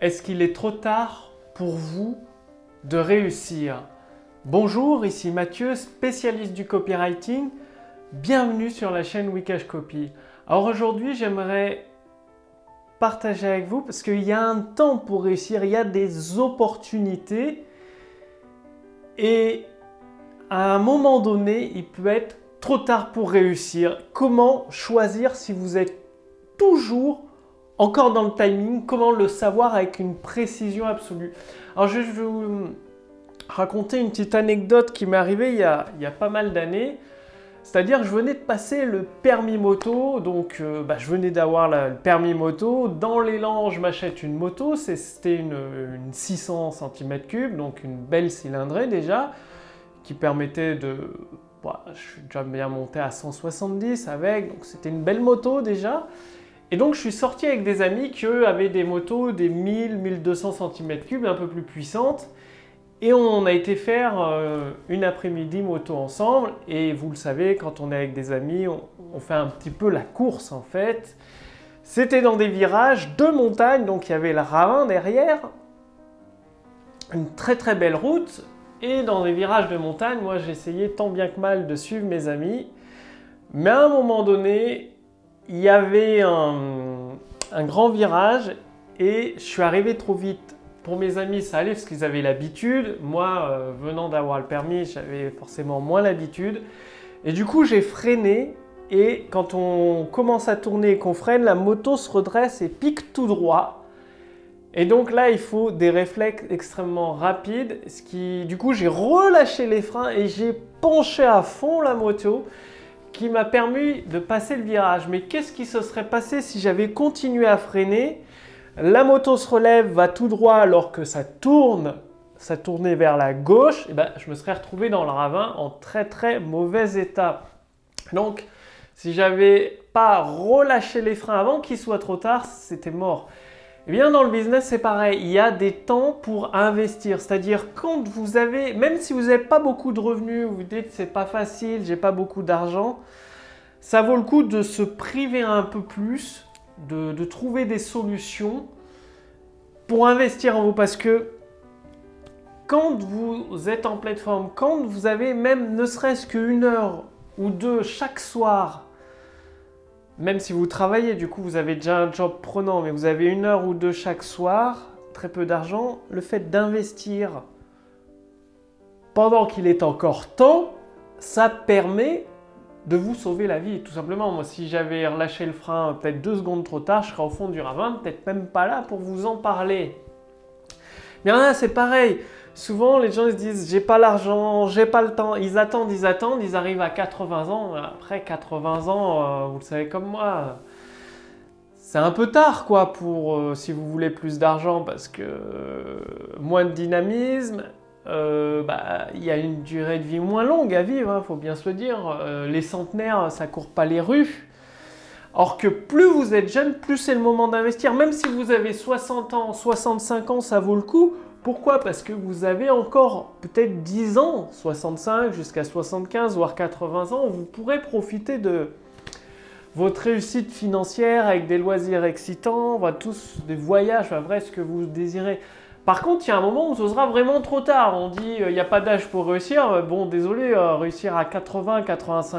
Est-ce qu'il est trop tard pour vous de réussir Bonjour, ici Mathieu, spécialiste du copywriting. Bienvenue sur la chaîne Wikash Copy. Alors aujourd'hui, j'aimerais partager avec vous parce qu'il y a un temps pour réussir, il y a des opportunités et à un moment donné, il peut être trop tard pour réussir. Comment choisir si vous êtes toujours encore dans le timing Comment le savoir avec une précision absolue Alors je vais vous raconter une petite anecdote qui m'est arrivée il y a, pas mal d'années. C'est-à-dire que je venais de passer le permis moto, donc euh, bah, je venais d'avoir le permis moto. Dans l'élan, je m'achète une moto, c'était une, une, 600 cm3, donc une belle cylindrée déjà, qui permettait de... Bah, je suis déjà bien monté à 170 avec, donc c'était une belle moto déjà. Et donc je suis sorti avec des amis qui eux avaient des motos des 1000-1200 cm3, un peu plus puissantes. Et on a été faire euh, une après-midi moto ensemble. Et vous le savez, quand on est avec des amis, on, fait un petit peu la course en fait. C'était dans des virages de montagne, donc il y avait le ravin derrière. Une très très belle route. Et dans des virages de montagne, moi j'essayais tant bien que mal de suivre mes amis. Mais à un moment donné, il y avait un, grand virage et je suis arrivé trop vite pour mes amis, ça allait parce qu'ils avaient l'habitude. Moi, euh, venant d'avoir le permis, j'avais forcément moins l'habitude. Et du coup, j'ai freiné. Et quand on commence à tourner et qu'on freine, la moto se redresse et pique tout droit. Et donc là, il faut des réflexes extrêmement rapides. Du coup, j'ai relâché les freins et j'ai penché à fond la moto qui m'a permis de passer le virage. Mais qu'est-ce qui se serait passé si j'avais continué à freiner? La moto se relève, va tout droit alors que ça tourne, ça tournait vers la gauche, et ben, je me serais retrouvé dans le ravin en très très mauvais état. Donc, si j'avais pas relâché les freins avant qu'il soit trop tard, c'était mort. Eh bien, dans le business, c'est pareil. Il y a des temps pour investir. C'est-à-dire, quand vous avez, même si vous n'avez pas beaucoup de revenus, vous dites c'est pas facile, j'ai pas beaucoup d'argent, ça vaut le coup de se priver un peu plus de, trouver des solutions pour investir en vous parce que quand vous êtes en plateforme, quand vous avez même ne serait-ce qu'une heure ou deux chaque soir, même si vous travaillez, du coup vous avez déjà un job prenant, mais vous avez une heure ou deux chaque soir, très peu d'argent, le fait d'investir pendant qu'il est encore temps, ça permet de vous sauver la vie, tout simplement. Moi, si j'avais relâché le frein peut-être deux secondes trop tard, je serais au fond du ravin, peut-être même pas là pour vous en parler. Mais là, c'est pareil. Souvent, les gens se disent j'ai pas l'argent, j'ai pas le temps. Ils attendent, ils attendent, ils arrivent à 80 ans. Après 80 ans, euh, vous le savez comme moi, c'est un peu tard quoi pour euh, si vous voulez plus d'argent parce que euh, moins de dynamisme, bah, il y a une durée de vie moins longue à vivre, hein, faut bien se dire. Les centenaires, ça court pas les rues. Or que plus vous êtes jeune, plus c'est le moment d'investir. Même si vous avez 60 ans, 65 ans, ça vaut le coup. Pourquoi? Parce que vous avez encore peut-être 10 ans, 65 jusqu'à 75, voire 80 ans, vous pourrez profiter de votre réussite financière avec des loisirs excitants, tous des voyages, enfin, ce que vous désirez. Par contre, il y a un moment où ce sera vraiment trop tard. On dit il euh, n'y a pas d'âge pour réussir. Bon, désolé, euh, réussir à 80, 85